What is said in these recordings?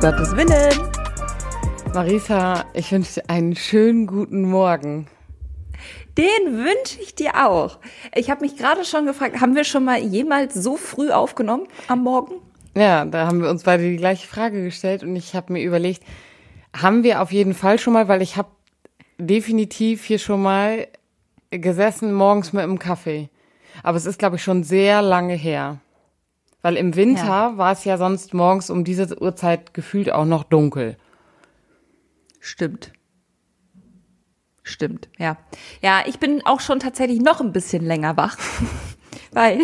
Gottes Willen. Marisa, ich wünsche dir einen schönen guten Morgen. Den wünsche ich dir auch. Ich habe mich gerade schon gefragt, haben wir schon mal jemals so früh aufgenommen am Morgen? Ja, da haben wir uns beide die gleiche Frage gestellt und ich habe mir überlegt, haben wir auf jeden Fall schon mal, weil ich habe definitiv hier schon mal gesessen morgens mit einem Kaffee. Aber es ist, glaube ich, schon sehr lange her. Weil im Winter ja. war es ja sonst morgens um diese Uhrzeit gefühlt auch noch dunkel. Stimmt. Stimmt, ja. Ja, ich bin auch schon tatsächlich noch ein bisschen länger wach. weil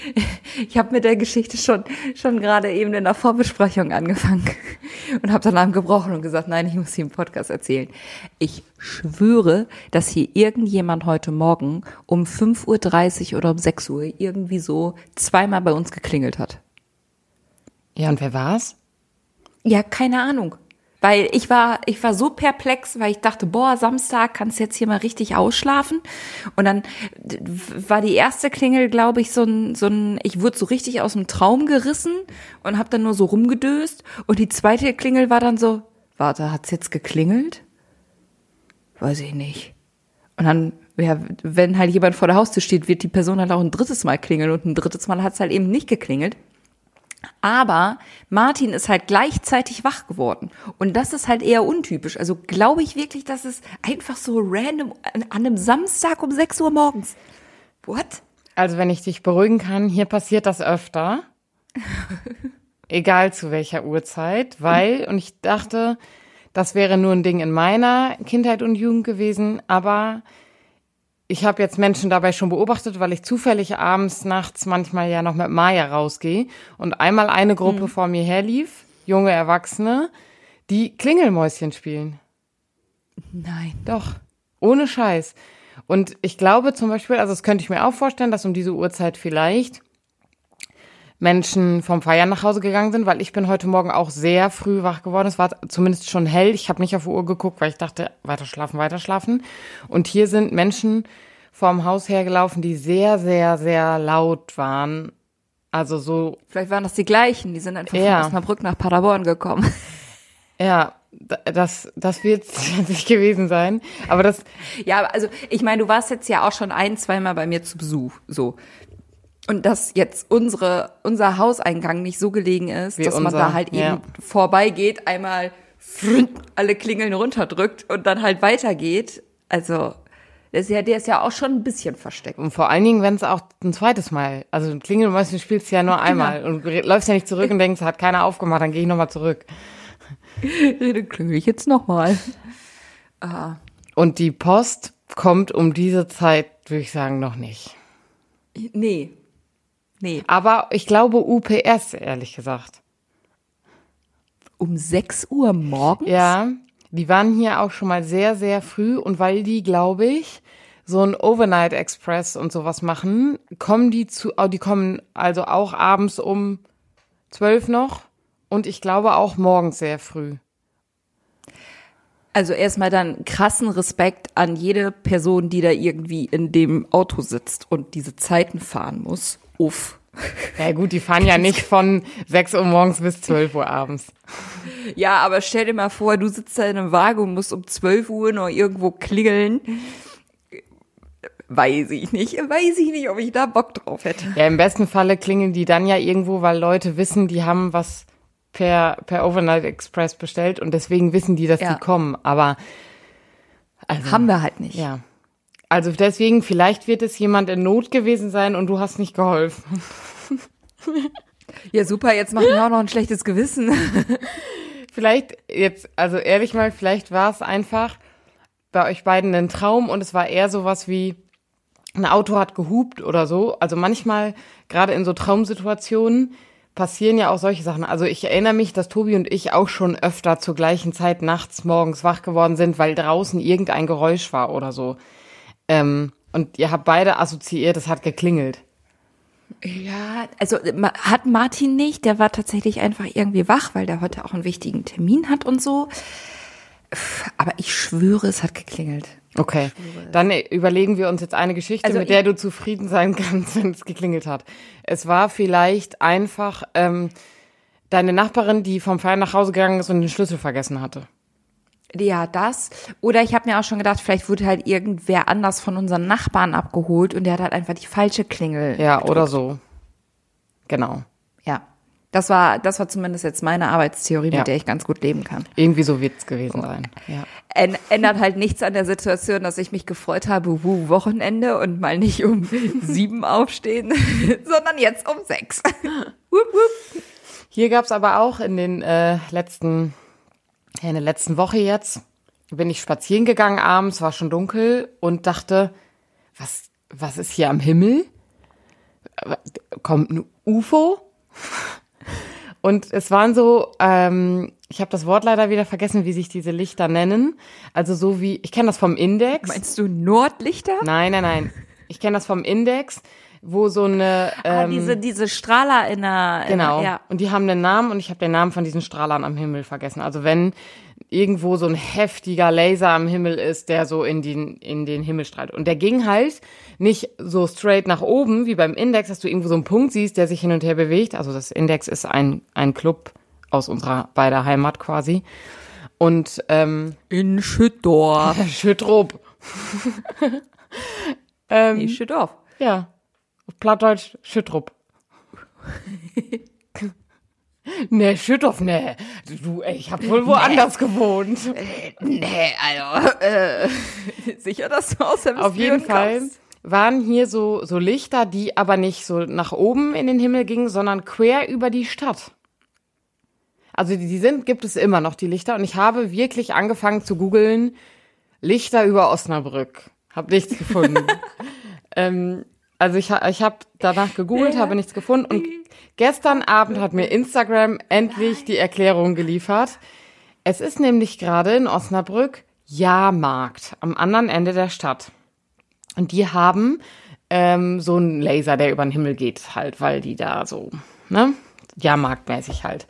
ich habe mit der Geschichte schon schon gerade eben in der Vorbesprechung angefangen und habe dann abgebrochen und gesagt, nein, ich muss hier im Podcast erzählen. Ich schwöre, dass hier irgendjemand heute Morgen um 5.30 Uhr oder um 6 Uhr irgendwie so zweimal bei uns geklingelt hat. Ja, und wer war's? Ja, keine Ahnung. Weil ich war, ich war so perplex, weil ich dachte, boah, Samstag kannst du jetzt hier mal richtig ausschlafen. Und dann war die erste Klingel, glaube ich, so ein, so ein, ich wurde so richtig aus dem Traum gerissen und habe dann nur so rumgedöst. Und die zweite Klingel war dann so, warte, hat's jetzt geklingelt? Weiß ich nicht. Und dann, ja, wenn halt jemand vor der Haustür steht, wird die Person halt auch ein drittes Mal klingeln und ein drittes Mal hat's halt eben nicht geklingelt. Aber Martin ist halt gleichzeitig wach geworden. Und das ist halt eher untypisch. Also glaube ich wirklich, dass es einfach so random an einem Samstag um 6 Uhr morgens. What? Also wenn ich dich beruhigen kann, hier passiert das öfter. Egal zu welcher Uhrzeit, weil, und ich dachte, das wäre nur ein Ding in meiner Kindheit und Jugend gewesen, aber ich habe jetzt Menschen dabei schon beobachtet, weil ich zufällig abends, nachts manchmal ja noch mit Maya rausgehe und einmal eine Gruppe mhm. vor mir herlief, junge Erwachsene, die Klingelmäuschen spielen. Nein. Doch. Ohne Scheiß. Und ich glaube zum Beispiel, also das könnte ich mir auch vorstellen, dass um diese Uhrzeit vielleicht Menschen vom Feiern nach Hause gegangen sind, weil ich bin heute Morgen auch sehr früh wach geworden. Es war zumindest schon hell. Ich habe nicht auf die Uhr geguckt, weil ich dachte, weiter schlafen, weiter schlafen. Und hier sind Menschen vorm Haus hergelaufen, die sehr, sehr, sehr laut waren. Also so. Vielleicht waren das die gleichen, die sind einfach ja. von Osnabrück nach Paderborn gekommen. Ja, das, das wird nicht gewesen sein. Aber das. Ja, also ich meine, du warst jetzt ja auch schon ein, zweimal bei mir zu Besuch. So. Und dass jetzt unsere, unser Hauseingang nicht so gelegen ist, Wie dass unser, man da halt ja. eben vorbeigeht, einmal alle Klingeln runterdrückt und dann halt weitergeht. Also, der ist ja, der ist ja auch schon ein bisschen versteckt. Und vor allen Dingen, wenn es auch ein zweites Mal, also Klingelmäuschen spielst du ja nur einmal genau. und läufst ja nicht zurück und denkst, hat keiner aufgemacht, dann gehe ich nochmal zurück. dann klingel ich jetzt nochmal. Ah. Und die Post kommt um diese Zeit, würde ich sagen, noch nicht. Nee, Nee. Aber ich glaube UPS, ehrlich gesagt. Um 6 Uhr morgens? Ja, die waren hier auch schon mal sehr, sehr früh und weil die, glaube ich, so ein Overnight Express und sowas machen, kommen die zu, oh, die kommen also auch abends um 12 noch und ich glaube auch morgens sehr früh. Also erstmal dann krassen Respekt an jede Person, die da irgendwie in dem Auto sitzt und diese Zeiten fahren muss uff. Ja gut, die fahren ja nicht von 6 Uhr morgens bis 12 Uhr abends. Ja, aber stell dir mal vor, du sitzt da in einem Wagen und musst um 12 Uhr noch irgendwo klingeln. Weiß ich nicht, weiß ich nicht, ob ich da Bock drauf hätte. Ja, im besten Falle klingeln die dann ja irgendwo, weil Leute wissen, die haben was per, per Overnight Express bestellt und deswegen wissen die, dass ja. die kommen. Aber also, haben wir halt nicht. Ja. Also deswegen, vielleicht wird es jemand in Not gewesen sein und du hast nicht geholfen. Ja, super, jetzt machen wir auch noch ein schlechtes Gewissen. vielleicht jetzt, also ehrlich mal, vielleicht war es einfach bei euch beiden ein Traum und es war eher sowas wie, ein Auto hat gehupt oder so. Also manchmal, gerade in so Traumsituationen, passieren ja auch solche Sachen. Also ich erinnere mich, dass Tobi und ich auch schon öfter zur gleichen Zeit nachts morgens wach geworden sind, weil draußen irgendein Geräusch war oder so. Ähm, und ihr habt beide assoziiert, es hat geklingelt. Ja, also hat Martin nicht, der war tatsächlich einfach irgendwie wach, weil der heute auch einen wichtigen Termin hat und so. Aber ich schwöre, es hat geklingelt. Okay, dann überlegen wir uns jetzt eine Geschichte, also mit der du zufrieden sein kannst, wenn es geklingelt hat. Es war vielleicht einfach, ähm, deine Nachbarin, die vom Feiern nach Hause gegangen ist und den Schlüssel vergessen hatte. Ja, das. Oder ich habe mir auch schon gedacht, vielleicht wurde halt irgendwer anders von unseren Nachbarn abgeholt und der hat halt einfach die falsche Klingel. Ja, oder so. Genau. Ja. Das war, das war zumindest jetzt meine Arbeitstheorie, Ja. mit der ich ganz gut leben kann. Irgendwie so wird's gewesen sein. Ja. Än- Ändert halt nichts an der Situation, dass ich mich gefreut habe, wuh, Wochenende und mal nicht um sieben aufstehen, sondern jetzt um sechs. Hier gab's aber auch in den äh, letzten, ja, in der letzten Woche jetzt, bin ich spazieren gegangen abends, war schon dunkel und dachte, was, was ist hier am Himmel? Kommt ein UFO? Und es waren so, ähm, ich habe das Wort leider wieder vergessen, wie sich diese Lichter nennen. Also so wie, ich kenne das vom Index. Meinst du Nordlichter? Nein, nein, nein. Ich kenne das vom Index, wo so eine ah, ähm, diese, diese Strahler in der, in Genau. der ja. Und die haben einen Namen und ich habe den Namen von diesen Strahlern am Himmel vergessen. Also wenn irgendwo so ein heftiger Laser am Himmel ist, der so in den, in den Himmel strahlt. Und der ging halt nicht so straight nach oben, wie beim Index, dass du irgendwo so einen Punkt siehst, der sich hin und her bewegt. Also das Index ist ein, ein Club aus unserer beider Heimat quasi. Und ähm, In Schüttdorf. Schüttrup. Nee, Schüttdorf. Ja. Auf Plattdeutsch Schüttrup. nee, Schütthoff, nee. Du, ey, ich hab wohl woanders gewohnt. Nee, also, äh, sicher, dass du aus der Auf jeden Fall waren hier so, so Lichter, die aber nicht so nach oben in den Himmel gingen, sondern quer über die Stadt. Also die, die sind, gibt es immer noch, die Lichter. Und ich habe wirklich angefangen zu googeln, Lichter über Osnabrück. Hab nichts gefunden. ähm, also ich, ich habe danach gegoogelt, habe nichts gefunden. Und gestern Abend hat mir Instagram endlich die Erklärung geliefert. Es ist nämlich gerade in Osnabrück Jahrmarkt am anderen Ende der Stadt. Und die haben ähm, so einen Laser, der über den Himmel geht, halt, weil die da so, ne, Jahrmarktmäßig halt.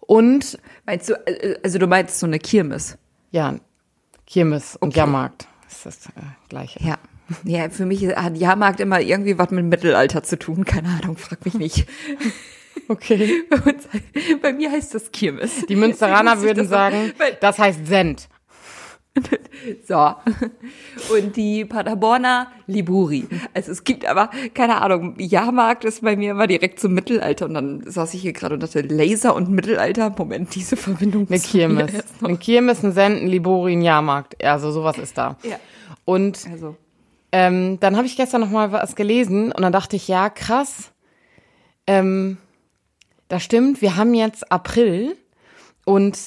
Und Meinst du, äh, also du meinst so eine Kirmes? ja, Kirmes und Jahrmarkt ist das äh, gleiche. Ja. Ja, für mich hat Jahrmarkt immer irgendwie was mit Mittelalter zu tun. Keine Ahnung, frag mich nicht. Okay. Bei, uns, bei mir heißt das Kirmes. Die Münsteraner würden sagen, das heißt Send. So. Und die Paderborner Liburi. Also es gibt aber, keine Ahnung, Jahrmarkt ist bei mir immer direkt zum Mittelalter. Und dann saß ich hier gerade und dachte, Laser und Mittelalter, Moment, diese Verbindung. Eine Kirmes. Eine Kirmes, ein Send, ein Libori, ein Jahrmarkt. Also sowas ist da. Ja. Und Also, Ähm, dann habe ich gestern noch mal was gelesen und dann dachte ich, ja, krass. Ähm, das stimmt, wir haben jetzt April und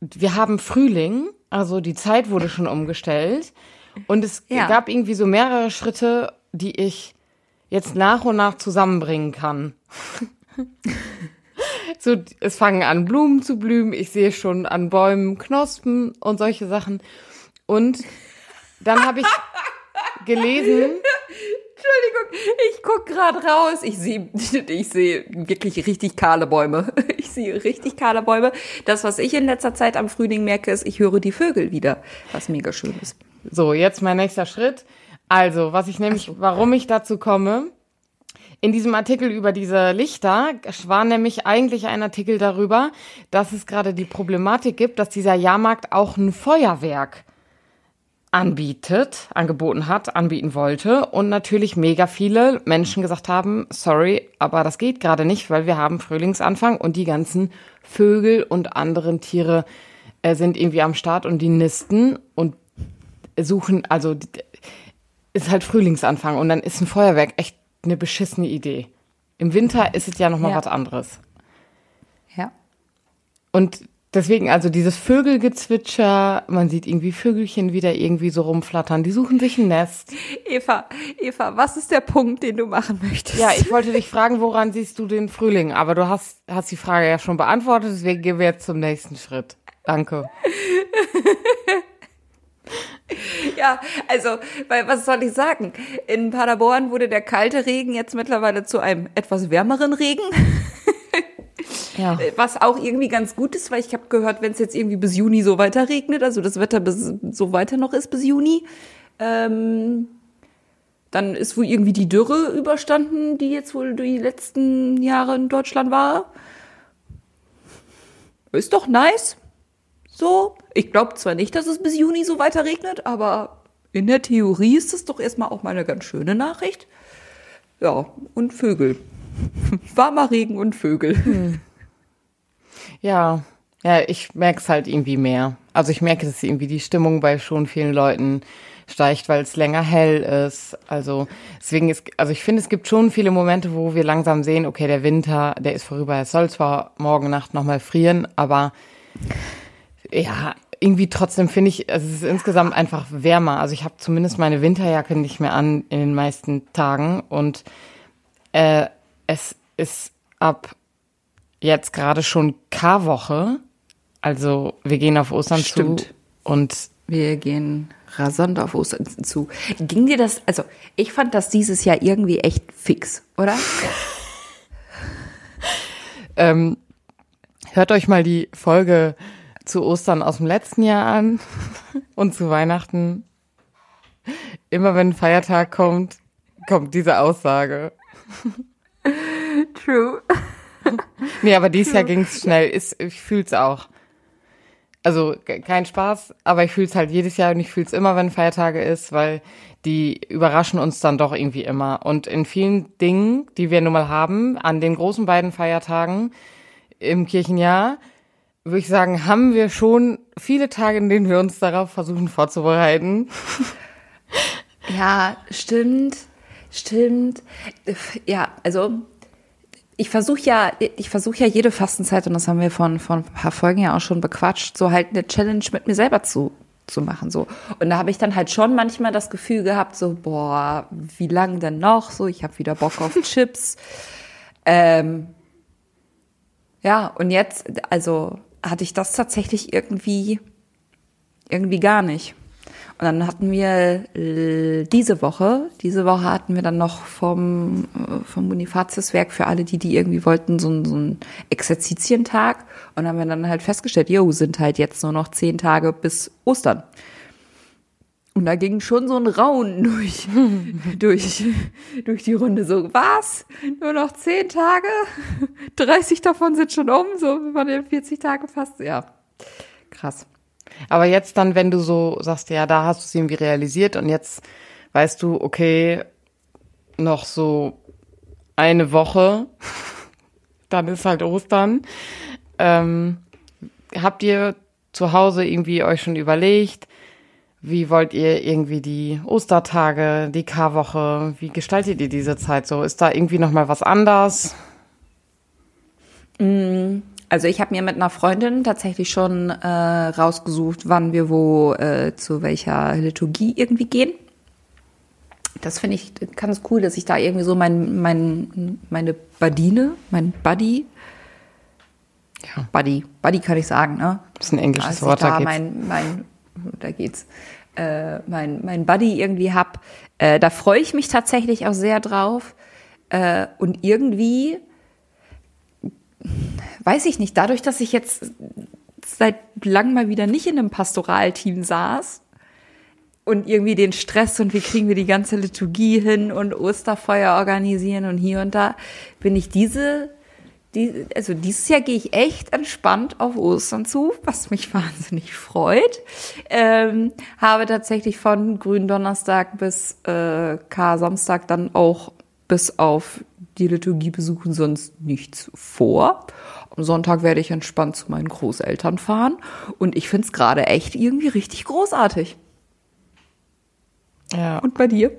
wir haben Frühling, also die Zeit wurde schon umgestellt. Und es Ja. gab irgendwie so mehrere Schritte, die ich jetzt nach und nach zusammenbringen kann. so, es fangen an, Blumen zu blühen, ich sehe schon an Bäumen Knospen und solche Sachen. Und dann habe ich gelesen, Entschuldigung, ich guck gerade raus. Ich sehe, ich sehe wirklich richtig kahle Bäume. Ich sehe richtig kahle Bäume. Das, was ich in letzter Zeit am Frühling merke, ist, ich höre die Vögel wieder, was mega schön ist. So, jetzt mein nächster Schritt. Also, was ich nämlich, warum ich dazu komme, in diesem Artikel über diese Lichter war nämlich eigentlich ein Artikel darüber, dass es gerade die Problematik gibt, dass dieser Jahrmarkt auch ein Feuerwerk anbietet, angeboten hat, anbieten wollte und natürlich mega viele Menschen gesagt haben, sorry, aber das geht gerade nicht, weil wir haben Frühlingsanfang und die ganzen Vögel und anderen Tiere äh, sind irgendwie am Start und die nisten und suchen, also ist halt Frühlingsanfang und dann ist ein Feuerwerk echt eine beschissene Idee. Im Winter ist es ja noch mal Ja. was anderes. Ja. Und deswegen, also dieses Vögelgezwitscher, man sieht irgendwie Vögelchen wieder irgendwie so rumflattern, die suchen sich ein Nest. Eva, Eva, was ist der Punkt, den du machen möchtest? Ja, ich wollte dich fragen, woran siehst du den Frühling? Aber du hast, hast die Frage ja schon beantwortet, deswegen gehen wir jetzt zum nächsten Schritt. Danke. Ja, also, weil was soll ich sagen? In Paderborn wurde der kalte Regen jetzt mittlerweile zu einem etwas wärmeren Regen, Ja. was auch irgendwie ganz gut ist, weil ich habe gehört, wenn es jetzt irgendwie bis Juni so weiter regnet, also das Wetter bis, so weiter noch ist bis Juni, ähm, dann ist wohl irgendwie die Dürre überstanden, die jetzt wohl die letzten Jahre in Deutschland war. ist doch nice. So, ich glaube zwar nicht, dass es bis Juni so weiter regnet, aber in der Theorie ist es doch erstmal auch mal eine ganz schöne Nachricht. Ja, und Vögel. Warmer Regen und Vögel. Hm. Ja, ja, ich merke es halt irgendwie mehr. Also ich merke, dass irgendwie die Stimmung bei schon vielen Leuten steigt, weil es länger hell ist. Also deswegen ist, also ich finde, es gibt schon viele Momente, wo wir langsam sehen, okay, der Winter, der ist vorüber. Es soll zwar morgen Nacht nochmal frieren, aber ja, irgendwie trotzdem finde ich, also es ist insgesamt einfach wärmer. Also ich habe zumindest meine Winterjacke nicht mehr an in den meisten Tagen und äh, es ist ab jetzt gerade schon Karwoche. Also wir gehen auf Ostern Stimmt. zu und wir gehen rasant auf Ostern zu. Ging dir das, also ich fand das dieses Jahr irgendwie echt fix, oder? ähm, hört euch mal die Folge zu Ostern aus dem letzten Jahr an und zu Weihnachten. Immer wenn ein Feiertag kommt, kommt diese Aussage. True. Nee, aber dieses. Jahr ging's schnell. Ist, ich fühl's auch. Also kein Spaß, aber ich fühl's halt jedes Jahr und ich fühl's immer, wenn Feiertage ist, weil die überraschen uns dann doch irgendwie immer. Und in vielen Dingen, die wir nun mal haben, an den großen beiden Feiertagen im Kirchenjahr, würde ich sagen, haben wir schon viele Tage, in denen wir uns darauf versuchen vorzubereiten. Ja, stimmt, stimmt. Ja, also ich versuche ja, ich versuche ja jede Fastenzeit, und das haben wir von, von ein paar Folgen ja auch schon bequatscht, so halt eine Challenge mit mir selber zu, zu machen, so. Und da habe ich dann halt schon manchmal das Gefühl gehabt, so, boah, wie lang denn noch? So, ich habe wieder Bock auf Chips. Ähm, ja, und jetzt, also hatte ich das tatsächlich irgendwie, irgendwie gar nicht. Und dann hatten wir äh, diese Woche, diese Woche hatten wir dann noch vom, äh, vom Bonifatiuswerk für alle, die, die irgendwie wollten, so, so einen Exerzitientag. Und haben wir dann halt festgestellt, jo, sind halt jetzt nur noch zehn Tage bis Ostern. Und da ging schon so ein Raunen durch, durch, durch die Runde. So, was? Nur noch zehn Tage? 30 davon sind schon um, so von den 40 Tage fast. Ja, krass. Aber jetzt dann, wenn du so sagst, ja, da hast du es irgendwie realisiert und jetzt weißt du, okay, noch so eine Woche, dann ist halt Ostern. Ähm, habt ihr zu Hause irgendwie euch schon überlegt, wie wollt ihr irgendwie die Ostertage, die Karwoche, wie gestaltet ihr diese Zeit so? Ist da irgendwie noch mal was anders? Mm, also ich habe mir mit einer Freundin tatsächlich schon äh, rausgesucht, wann wir wo äh, zu welcher Liturgie irgendwie gehen. Das finde ich ganz cool, dass ich da irgendwie so mein, mein, meine Badine, mein Buddy, ja. Buddy, Buddy kann ich sagen, ne? Das ist ein englisches Als Wort, da, da geht's. Mein, mein, da geht's. Äh, mein, mein Buddy irgendwie hab. Äh, da freue ich mich tatsächlich auch sehr drauf. Äh, und irgendwie weiß ich nicht, dadurch, dass ich jetzt seit langem mal wieder nicht in einem Pastoralteam saß und irgendwie den Stress und wie kriegen wir die ganze Liturgie hin und Osterfeuer organisieren und hier und da, bin ich diese, die, also dieses Jahr gehe ich echt entspannt auf Ostern zu, was mich wahnsinnig freut. Ähm, habe tatsächlich von Gründonnerstag bis äh, K-Samstag dann auch bis auf die Liturgie besuchen sonst nichts vor. Am Sonntag werde ich entspannt zu meinen Großeltern fahren und ich finde es gerade echt irgendwie richtig großartig. Ja. Und bei dir?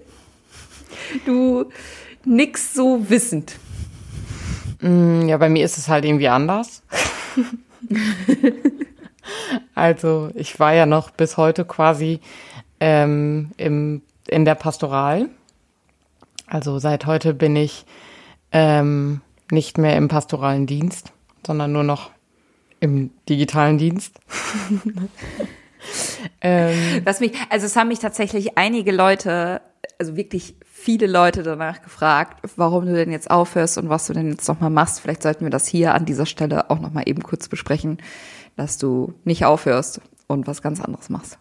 Du nix so wissend. Mm, ja, bei mir ist es halt irgendwie anders. also ich war ja noch bis heute quasi ähm, im, in der Pastoral. Also seit heute bin ich ähm, nicht mehr im pastoralen Dienst, sondern nur noch im digitalen Dienst. ähm, Was mich, also es haben mich tatsächlich einige Leute, also wirklich viele Leute danach gefragt, warum du denn jetzt aufhörst und was du denn jetzt nochmal machst. Vielleicht sollten wir das hier an dieser Stelle auch nochmal eben kurz besprechen, dass du nicht aufhörst und was ganz anderes machst.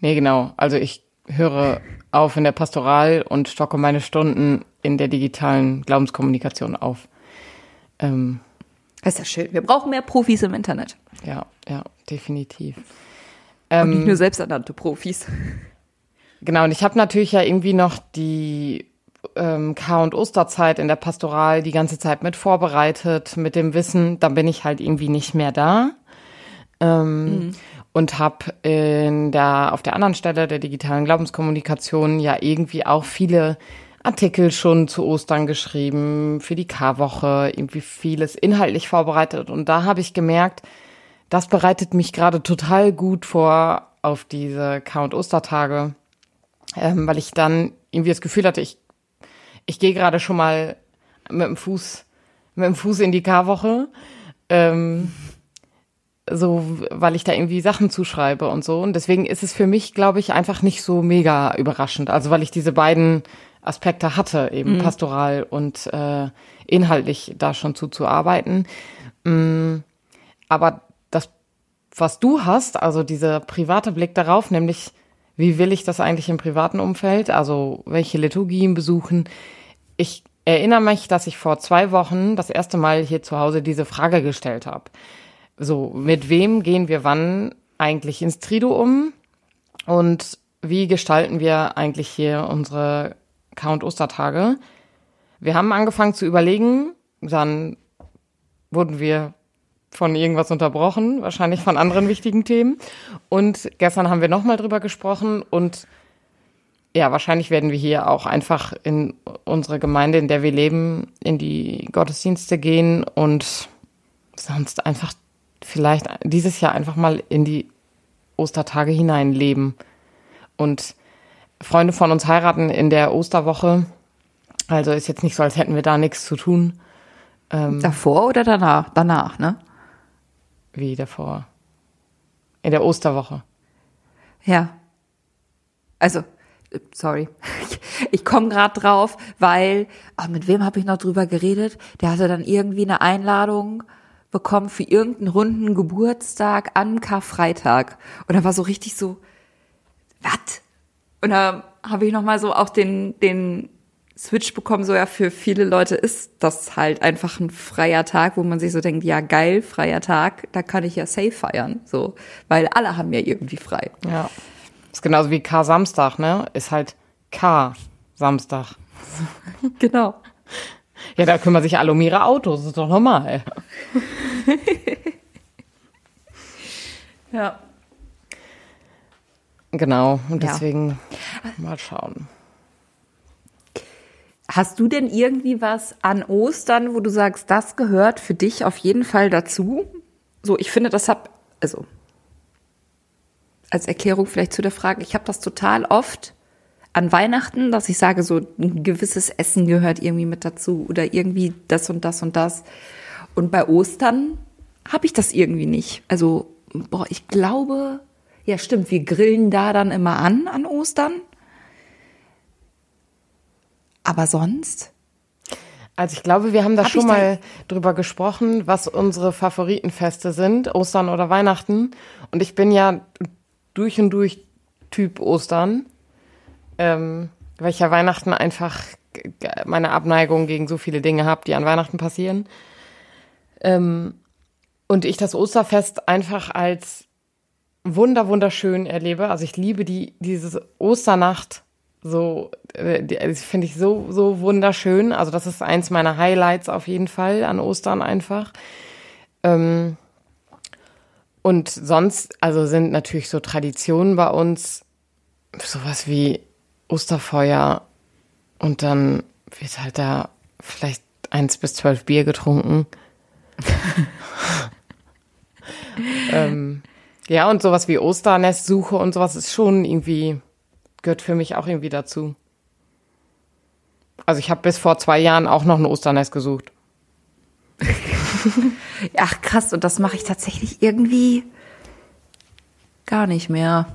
Nee, genau. Also ich höre auf in der Pastoral und stocke meine Stunden in der digitalen Glaubenskommunikation auf. Ähm, Das ist ja schön. Wir brauchen mehr Profis im Internet. Ja, ja, definitiv. Und Ähm, nicht nur selbsternannte Profis. Genau, und ich habe natürlich ja irgendwie noch die ähm, Kar- und Osterzeit in der Pastoral die ganze Zeit mit vorbereitet, mit dem Wissen, dann bin ich halt irgendwie nicht mehr da. Ähm, Und habe in der auf der anderen Stelle der digitalen Glaubenskommunikation ja irgendwie auch viele Artikel schon zu Ostern geschrieben, für die Karwoche, irgendwie vieles inhaltlich vorbereitet. Und da habe ich gemerkt, das bereitet mich gerade total gut vor auf diese Kar- und Ostertage, ähm, weil ich dann irgendwie das Gefühl hatte, ich, ich gehe gerade schon mal mit dem Fuß, mit dem Fuß in die Karwoche. Ähm, so, weil ich da irgendwie Sachen zuschreibe und so. Und deswegen ist es für mich, glaube ich, einfach nicht so mega überraschend. Also weil ich diese beiden Aspekte hatte, eben pastoral und äh, inhaltlich da schon zuzuarbeiten. Mm, aber das, was du hast, also dieser private Blick darauf, nämlich wie will ich das eigentlich im privaten Umfeld, also welche Liturgien besuchen. Ich erinnere mich, dass ich vor zwei Wochen das erste Mal hier zu Hause diese Frage gestellt habe. So, mit wem gehen wir wann eigentlich ins Trido um? Und wie gestalten wir eigentlich hier unsere Count Ostertage? Wir haben angefangen zu überlegen, dann wurden wir von irgendwas unterbrochen, wahrscheinlich von anderen wichtigen Themen. Und gestern haben wir nochmal drüber gesprochen und ja, wahrscheinlich werden wir hier auch einfach in unsere Gemeinde, in der wir leben, in die Gottesdienste gehen und sonst einfach vielleicht dieses Jahr einfach mal in die Ostertage hineinleben. Und Freunde von uns heiraten in der Osterwoche. Also ist jetzt nicht so, als hätten wir da nichts zu tun, Davor oder danach? Danach, ne? wie davor. In der Osterwoche. Ja. Also, äh, sorry. Ich, komme gerade drauf, weil, ah, mit wem habe ich noch drüber geredet? Der hatte dann irgendwie eine Einladung bekommen für irgendeinen runden Geburtstag an Karfreitag. Und da war so richtig so, was? Und da habe ich noch mal so auch den, den Switch bekommen, so ja, für viele Leute ist das halt einfach ein freier Tag, wo man sich so denkt, ja geil, freier Tag, da kann ich ja safe feiern, so. Weil alle haben ja irgendwie frei. Ja. ist genauso wie K-Samstag, ne? Ist halt K-Samstag. Genau. Ja, da kümmern sich alle um ihre Autos, das ist doch normal. Ja. Genau, und Ja. deswegen mal schauen. Hast du denn irgendwie was an Ostern, wo du sagst, das gehört für dich auf jeden Fall dazu? So, ich finde, das hab, also als Erklärung vielleicht zu der Frage, ich habe das total oft an Weihnachten, dass ich sage, so ein gewisses Essen gehört irgendwie mit dazu oder irgendwie das und das und das. Und bei Ostern habe ich das irgendwie nicht. Also, boah, ich glaube, ja stimmt, wir grillen da dann immer an an Ostern. Aber sonst? Also ich glaube, wir haben da Hab schon mal drüber gesprochen, was unsere Favoritenfeste sind, Ostern oder Weihnachten. Und ich bin ja durch und durch Typ Ostern, ähm, weil ich ja Weihnachten einfach meine Abneigung gegen so viele Dinge habe, die an Weihnachten passieren. Ähm, und ich das Osterfest einfach als wunder wunderschön erlebe. Also ich liebe die diese Osternacht so äh, die- das finde ich so so wunderschön. Also das ist eins meiner Highlights auf jeden Fall an Ostern einfach. Ähm, und sonst also sind natürlich so Traditionen bei uns sowas wie Osterfeuer und dann wird halt da vielleicht eins bis zwölf Bier getrunken. ähm, ja, und sowas wie Osternestsuche und sowas ist schon irgendwie, gehört für mich auch irgendwie dazu. Also ich habe bis vor zwei Jahren auch noch ein Osternest gesucht. Ach krass, und das mache ich tatsächlich irgendwie gar nicht mehr.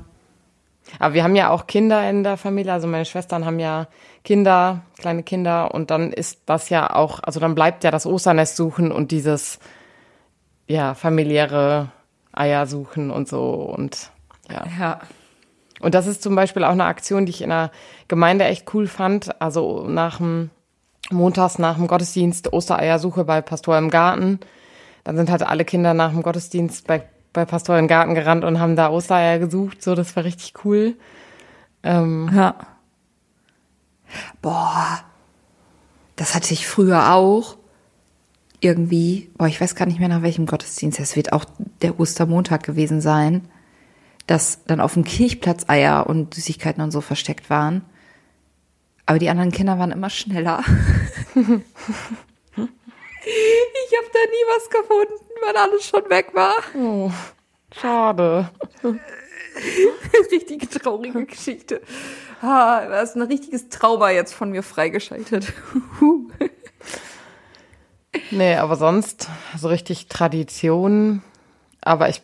Aber wir haben ja auch Kinder in der Familie, also meine Schwestern haben ja Kinder, kleine Kinder und dann ist das ja auch, also dann bleibt ja das Osternest suchen und dieses, ja, familiäre Eier suchen und so und ja. Ja. Und das ist zum Beispiel auch eine Aktion, die ich in der Gemeinde echt cool fand. Also nach dem Montags nach dem Gottesdienst Ostereiersuche bei Pastor im Garten. dann sind halt alle Kinder nach dem Gottesdienst bei, bei Pastor den Garten gerannt und haben da Ostereier gesucht. So, das war richtig cool. Ähm, Ja. Boah, das hatte ich früher auch. Irgendwie, boah, ich weiß gar nicht mehr nach welchem Gottesdienst. Es wird auch der Ostermontag gewesen sein, dass dann auf dem Kirchplatz Eier und Süßigkeiten und so versteckt waren. Aber die anderen Kinder waren immer schneller. ich habe da nie was gefunden, weil alles schon weg war. oh, schade. Richtige traurige Geschichte. Ah, das ist ein richtiges Trauma jetzt von mir freigeschaltet. Nee, aber sonst so richtig Tradition. Aber ich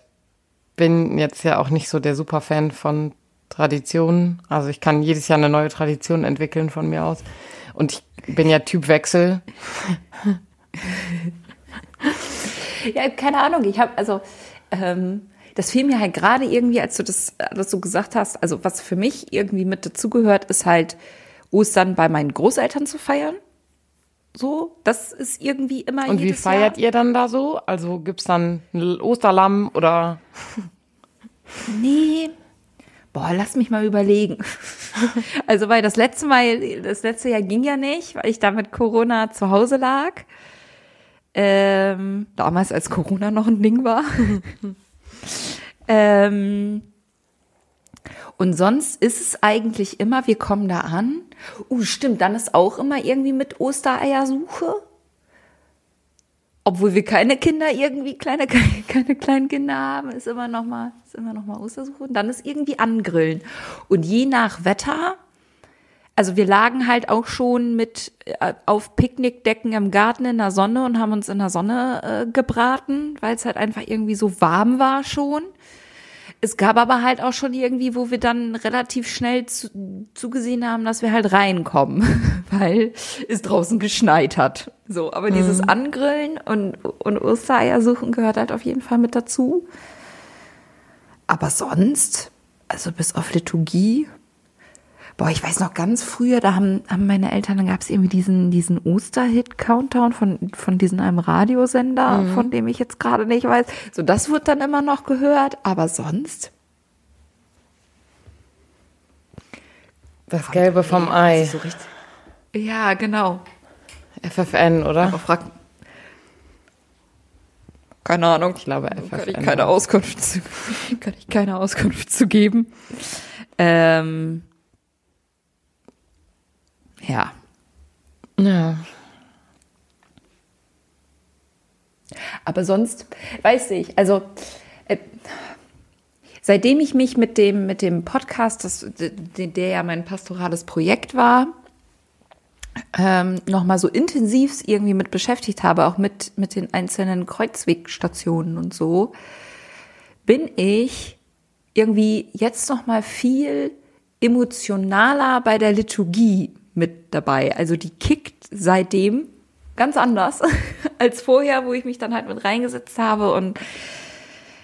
bin jetzt ja auch nicht so der Superfan von Traditionen. Also ich kann jedes Jahr eine neue Tradition entwickeln von mir aus. Und ich bin ja Typ Wechsel. Ja, keine Ahnung. Ich habe also ähm, das fiel mir halt gerade irgendwie, als du das alles so gesagt hast. Also was für mich irgendwie mit dazugehört, ist halt Ostern bei meinen Großeltern zu feiern. So, das ist irgendwie immer Und wie feiert Jahr. ihr dann da so? Also gibt's dann ein Osterlamm oder Nee. Boah, lass mich mal überlegen. Also, weil das letzte Mal, das letzte Jahr ging ja nicht, weil ich da mit Corona zu Hause lag. Ähm, damals, als Corona noch ein Ding war. ähm, und sonst ist es eigentlich immer, wir kommen da an. Uh, stimmt, dann ist auch immer irgendwie mit Ostereiersuche. Obwohl wir keine Kinder irgendwie kleine keine, keine kleinen Kinder haben, ist immer noch mal ist immer noch mal Ostersuche und dann ist irgendwie angrillen und je nach Wetter also wir lagen halt auch schon mit äh, auf Picknickdecken im Garten in der Sonne und haben uns in der Sonne äh, gebraten, weil es halt einfach irgendwie so warm war schon. Es gab aber halt auch schon irgendwie, wo wir dann relativ schnell zu, zugesehen haben, dass wir halt reinkommen, weil es draußen geschneit hat. So, aber dieses Angrillen und, und Ostereier suchen gehört halt auf jeden Fall mit dazu. Aber sonst, also bis auf Liturgie, boah, ich weiß noch ganz früher, da haben, haben meine Eltern, dann gab es irgendwie diesen, diesen Osterhit-Countdown von, von diesem einem Radiosender, von dem ich jetzt gerade nicht weiß. So, das wird dann immer noch gehört, aber sonst. das Gelbe vom Ei? So. Ja, genau. FFN, oder? Aber frag. Keine Ahnung. Ich glaube Kann FFN. ich keine Auskunft zu, kann ich keine Auskunft zu geben. Ähm, ja. Ja. Aber sonst, weiß ich, also äh, seitdem ich mich mit dem, mit dem Podcast, das, der, der ja mein pastorales Projekt war, ähm, nochmal so intensiv irgendwie mit beschäftigt habe, auch mit, mit den einzelnen Kreuzwegstationen und so, bin ich irgendwie jetzt nochmal viel emotionaler bei der Liturgie mit dabei. Also die kickt seitdem ganz anders als vorher, wo ich mich dann halt mit reingesetzt habe und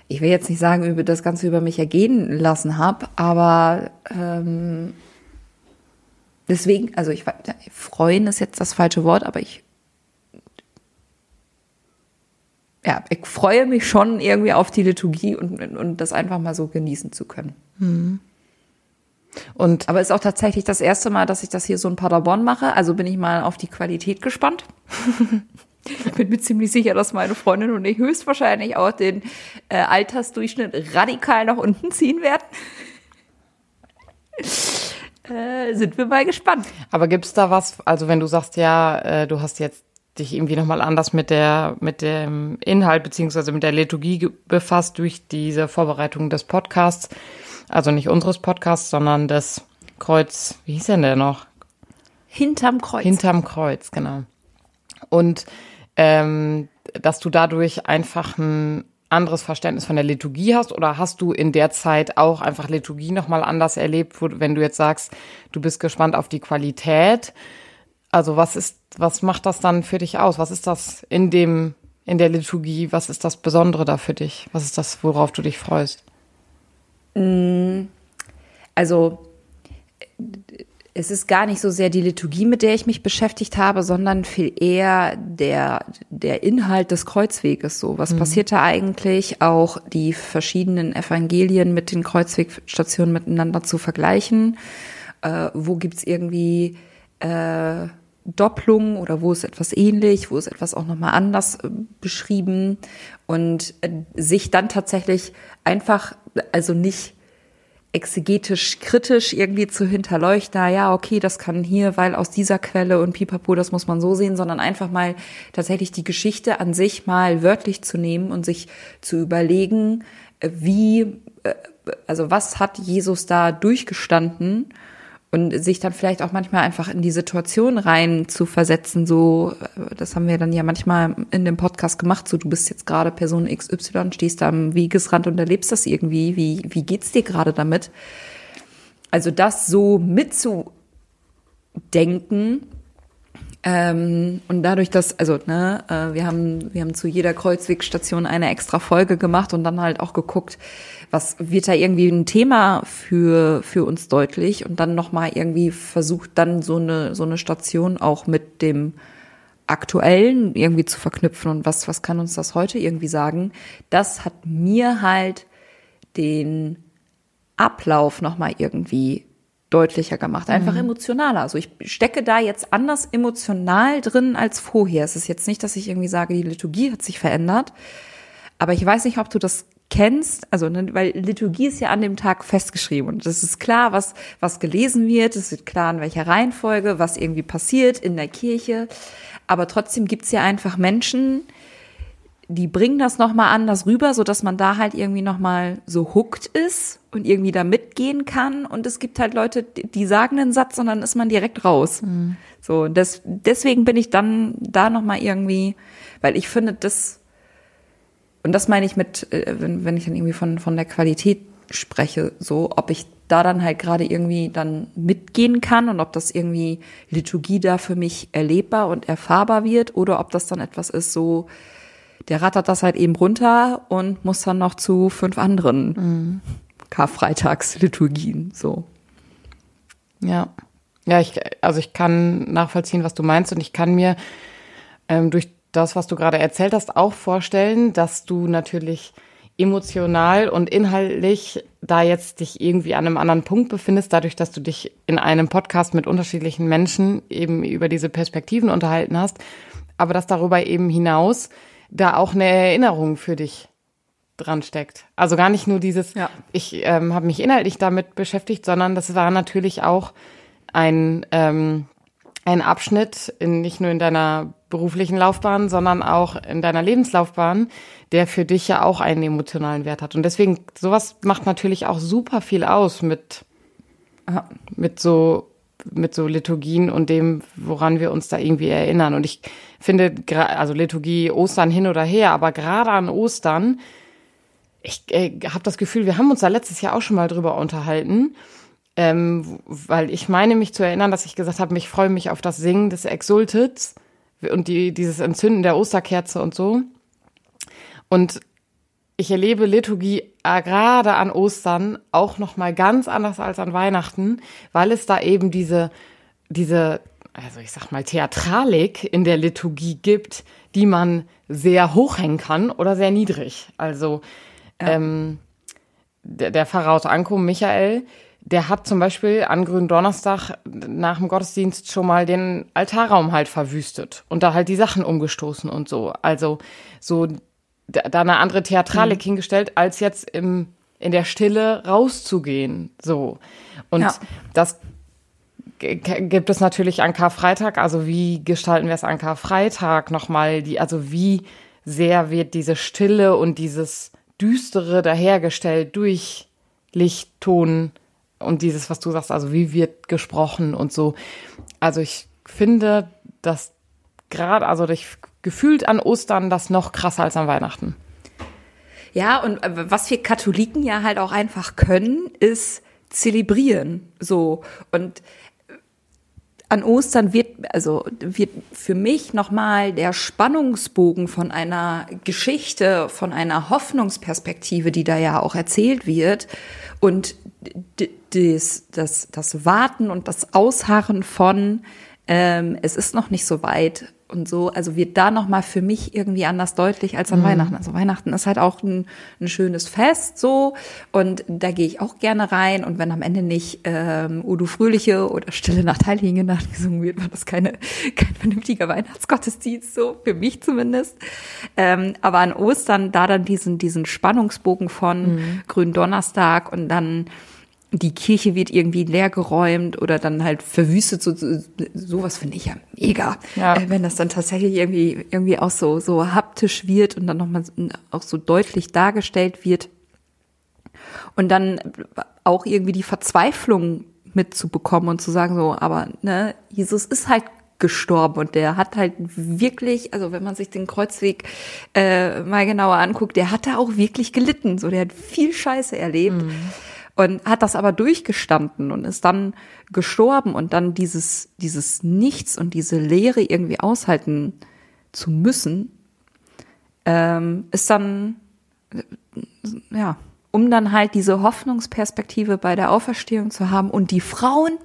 ich will jetzt nicht sagen, über das Ganze über mich ergehen lassen habe, aber ähm, deswegen, also ich freuen ist jetzt das falsche Wort, aber ich ja, ich freue mich schon irgendwie auf die Liturgie und, und das einfach mal so genießen zu können. Und Aber ist auch tatsächlich das erste Mal, dass ich das hier so in Paderborn mache. Also bin ich mal auf die Qualität gespannt. ich bin mir ziemlich sicher, dass meine Freundin und ich höchstwahrscheinlich auch den äh, Altersdurchschnitt radikal nach unten ziehen werden. äh, sind wir mal gespannt. Aber gibt's da was, also wenn du sagst, ja, äh, du hast jetzt dich irgendwie nochmal anders mit der, mit dem Inhalt beziehungsweise mit der Liturgie befasst durch diese Vorbereitung des Podcasts, also nicht unseres Podcasts, sondern des Kreuz, wie hieß denn der noch? Hinterm Kreuz. Hinterm Kreuz, genau. Und ähm, dass du dadurch einfach ein anderes Verständnis von der Liturgie hast oder hast du in der Zeit auch einfach Liturgie nochmal anders erlebt, wenn du jetzt sagst, du bist gespannt auf die Qualität? Also was ist, was macht das dann für dich aus? Was ist das in dem, in der Liturgie? Was ist das Besondere da für dich? Was ist das, worauf du dich freust? Also es ist gar nicht so sehr die Liturgie, mit der ich mich beschäftigt habe, sondern viel eher der, der Inhalt des Kreuzweges. So, was mhm. passiert da eigentlich? Auch die verschiedenen Evangelien mit den Kreuzwegstationen miteinander zu vergleichen. Äh, wo gibt's irgendwie äh, Doppelungen oder wo ist etwas ähnlich, wo ist etwas auch nochmal anders äh, beschrieben und äh, sich dann tatsächlich einfach, also nicht exegetisch kritisch irgendwie zu hinterleuchten, ja, okay, das kann hier, weil aus dieser Quelle und pipapo, das muss man so sehen, sondern einfach mal tatsächlich die Geschichte an sich mal wörtlich zu nehmen und sich zu überlegen, äh, wie, äh, also was hat Jesus da durchgestanden und sich dann vielleicht auch manchmal einfach in die Situation rein zu versetzen, so, das haben wir dann ja manchmal in dem Podcast gemacht, so du bist jetzt gerade Person XY, stehst da am Wegesrand und erlebst das irgendwie, wie, wie geht's dir gerade damit? Also das so mitzudenken, ähm, und dadurch, dass, also, ne, äh, wir haben, wir haben zu jeder Kreuzwegstation eine extra Folge gemacht und dann halt auch geguckt, was wird da irgendwie ein Thema für, für uns deutlich und dann nochmal irgendwie versucht, dann so eine, so eine Station auch mit dem Aktuellen irgendwie zu verknüpfen und was, was kann uns das heute irgendwie sagen? Das hat mir halt den Ablauf nochmal irgendwie deutlicher gemacht, einfach mhm. emotionaler. Also ich stecke da jetzt anders emotional drin als vorher. Es ist jetzt nicht, dass ich irgendwie sage, die Liturgie hat sich verändert, aber ich weiß nicht, ob du das kennst, also ne, weil Liturgie ist ja an dem Tag festgeschrieben und es ist klar, was was gelesen wird, es wird klar in welcher Reihenfolge, was irgendwie passiert in der Kirche, aber trotzdem gibt's ja einfach Menschen, die bringen das nochmal anders rüber, so dass man da halt irgendwie nochmal so hooked ist und irgendwie da mitgehen kann. Und es gibt halt Leute, die sagen einen Satz und dann ist man direkt raus. Mhm. So, das, deswegen bin ich dann da nochmal irgendwie, weil ich finde, das, und das meine ich mit, äh, wenn, wenn ich dann irgendwie von, von der Qualität spreche, so, ob ich da dann halt gerade irgendwie dann mitgehen kann und ob das irgendwie Liturgie da für mich erlebbar und erfahrbar wird oder ob das dann etwas ist, so, der rattert das halt eben runter und muss dann noch zu fünf anderen mhm. Karfreitagsliturgien, so. Ja. Ja, ich, also ich kann nachvollziehen, was du meinst und ich kann mir ähm, durch das, was du gerade erzählt hast, auch vorstellen, dass du natürlich emotional und inhaltlich da jetzt dich irgendwie an einem anderen Punkt befindest, dadurch, dass du dich in einem Podcast mit unterschiedlichen Menschen eben über diese Perspektiven unterhalten hast, aber dass darüber eben hinaus da auch eine Erinnerung für dich dran steckt. Also gar nicht nur dieses, ja. ich ähm, habe mich inhaltlich damit beschäftigt, sondern das war natürlich auch ein, ähm, ein Abschnitt, in, nicht nur in deiner beruflichen Laufbahn, sondern auch in deiner Lebenslaufbahn, der für dich ja auch einen emotionalen Wert hat. Und deswegen, sowas macht natürlich auch super viel aus mit, mit so mit so Liturgien und dem, woran wir uns da irgendwie erinnern. Und ich finde, also Liturgie, Ostern hin oder her, aber gerade an Ostern, ich äh, habe das Gefühl, wir haben uns da letztes Jahr auch schon mal drüber unterhalten, ähm, weil ich meine mich zu erinnern, dass ich gesagt habe, ich freue mich auf das Singen des Exultits und die, dieses Entzünden der Osterkerze und so. Und ich erlebe Liturgie gerade an Ostern auch noch mal ganz anders als an Weihnachten, weil es da eben diese diese also ich sag mal Theatralik in der Liturgie gibt, die man sehr hoch hängen kann oder sehr niedrig. Also ja. ähm, der, der Pfarrer aus Ankum, Michael, der hat zum Beispiel an Gründonnerstag nach dem Gottesdienst schon mal den Altarraum halt verwüstet und da halt die Sachen umgestoßen und so. Also so da eine andere Theatralik mhm. hingestellt, als jetzt im, in der Stille rauszugehen. So. Und ja. das gibt es natürlich an Karfreitag. Also wie gestalten wir es an Karfreitag nochmal? Die, also wie sehr wird diese Stille und dieses Düstere dahergestellt durch Lichtton und dieses, was du sagst, also wie wird gesprochen und so. Also ich finde, dass gerade, also ich gefühlt an Ostern das noch krasser als an Weihnachten. Ja, und äh, was wir Katholiken ja halt auch einfach können, ist zelebrieren. So. Und an Ostern wird, also wird für mich nochmal der Spannungsbogen von einer Geschichte, von einer Hoffnungsperspektive, die da ja auch erzählt wird und das, das, das Warten und das Ausharren von, ähm, es ist noch nicht so weit und so, also wird da nochmal für mich irgendwie anders deutlich als an mhm. Weihnachten. Also Weihnachten ist halt auch ein, ein schönes Fest so und da gehe ich auch gerne rein und wenn am Ende nicht ähm, Udo Fröhliche oder Stille Nacht Heilige Nacht gesungen wird, war das keine, kein vernünftiger Weihnachtsgottesdienst, so für mich zumindest. Ähm, aber an Ostern da dann diesen, diesen Spannungsbogen von mhm. Gründonnerstag und dann die Kirche wird irgendwie leergeräumt oder dann halt verwüstet. So, so, sowas finde ich ja mega. Ja. Äh, wenn das dann tatsächlich irgendwie, irgendwie auch so, so haptisch wird und dann nochmal auch so deutlich dargestellt wird. Und dann auch irgendwie die Verzweiflung mitzubekommen und zu sagen so, aber ne, Jesus ist halt gestorben und der hat halt wirklich, also wenn man sich den Kreuzweg äh, mal genauer anguckt, der hat da auch wirklich gelitten, so der hat viel Scheiße erlebt. Mhm und hat das aber durchgestanden und ist dann gestorben und dann dieses, dieses Nichts und diese Leere irgendwie aushalten zu müssen, ähm, ist dann, ja, um dann halt diese Hoffnungsperspektive bei der Auferstehung zu haben und die Frauen,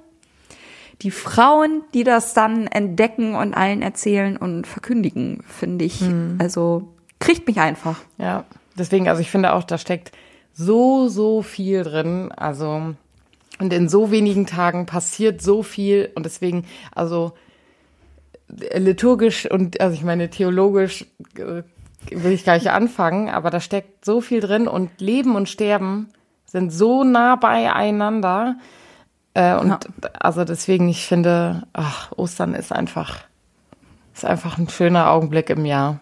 die Frauen, die das dann entdecken und allen erzählen und verkündigen, finde ich, hm. also kriegt mich einfach. Ja, deswegen, also ich finde auch, da steckt so, so viel drin. Also, und in so wenigen Tagen passiert so viel und deswegen, also liturgisch und, also ich meine, theologisch äh, will ich gleich anfangen, aber da steckt so viel drin und Leben und Sterben sind so nah beieinander. Äh, und ja. also deswegen, ich finde, ach, Ostern ist einfach, ist einfach ein schöner Augenblick im Jahr.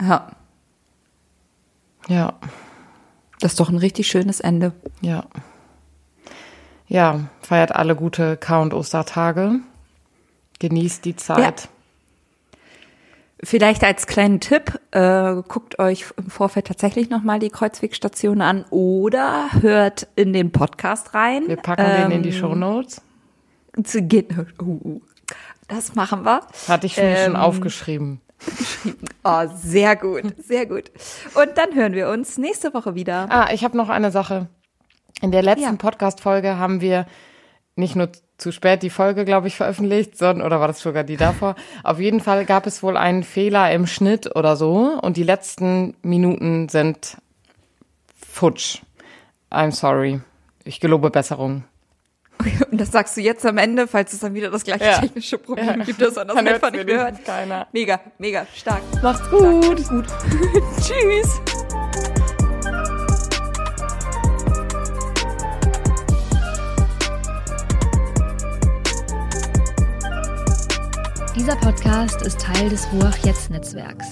Ja. Ja. Das ist doch ein richtig schönes Ende. Ja. Ja, feiert alle gute Kar- und Ostertage. Genießt die Zeit. Ja. Vielleicht als kleinen Tipp, äh, guckt euch im Vorfeld tatsächlich nochmal die Kreuzwegstation an oder hört in den Podcast rein. Wir packen ähm, den in die ähm, Show Notes. Uh, uh, das machen wir. Hatte ich mir ähm, schon aufgeschrieben. Oh, sehr gut, sehr gut. Und dann hören wir uns nächste Woche wieder. Ah, ich habe noch eine Sache. In der letzten ja. Podcast-Folge haben wir nicht nur zu spät die Folge, glaube ich, veröffentlicht, sondern, oder war das sogar die davor? Auf jeden Fall gab es wohl einen Fehler im Schnitt oder so und die letzten Minuten sind futsch. I'm sorry. Ich gelobe Besserung. Und das sagst du jetzt am Ende, falls es dann wieder das gleiche ja. technische Problem ja. gibt, das dann einfach nicht gehört. Keiner. Mega, mega, stark. Macht's gut. Stark, gut. Tschüss. Dieser Podcast ist Teil des Ruach Jetzt Netzwerks.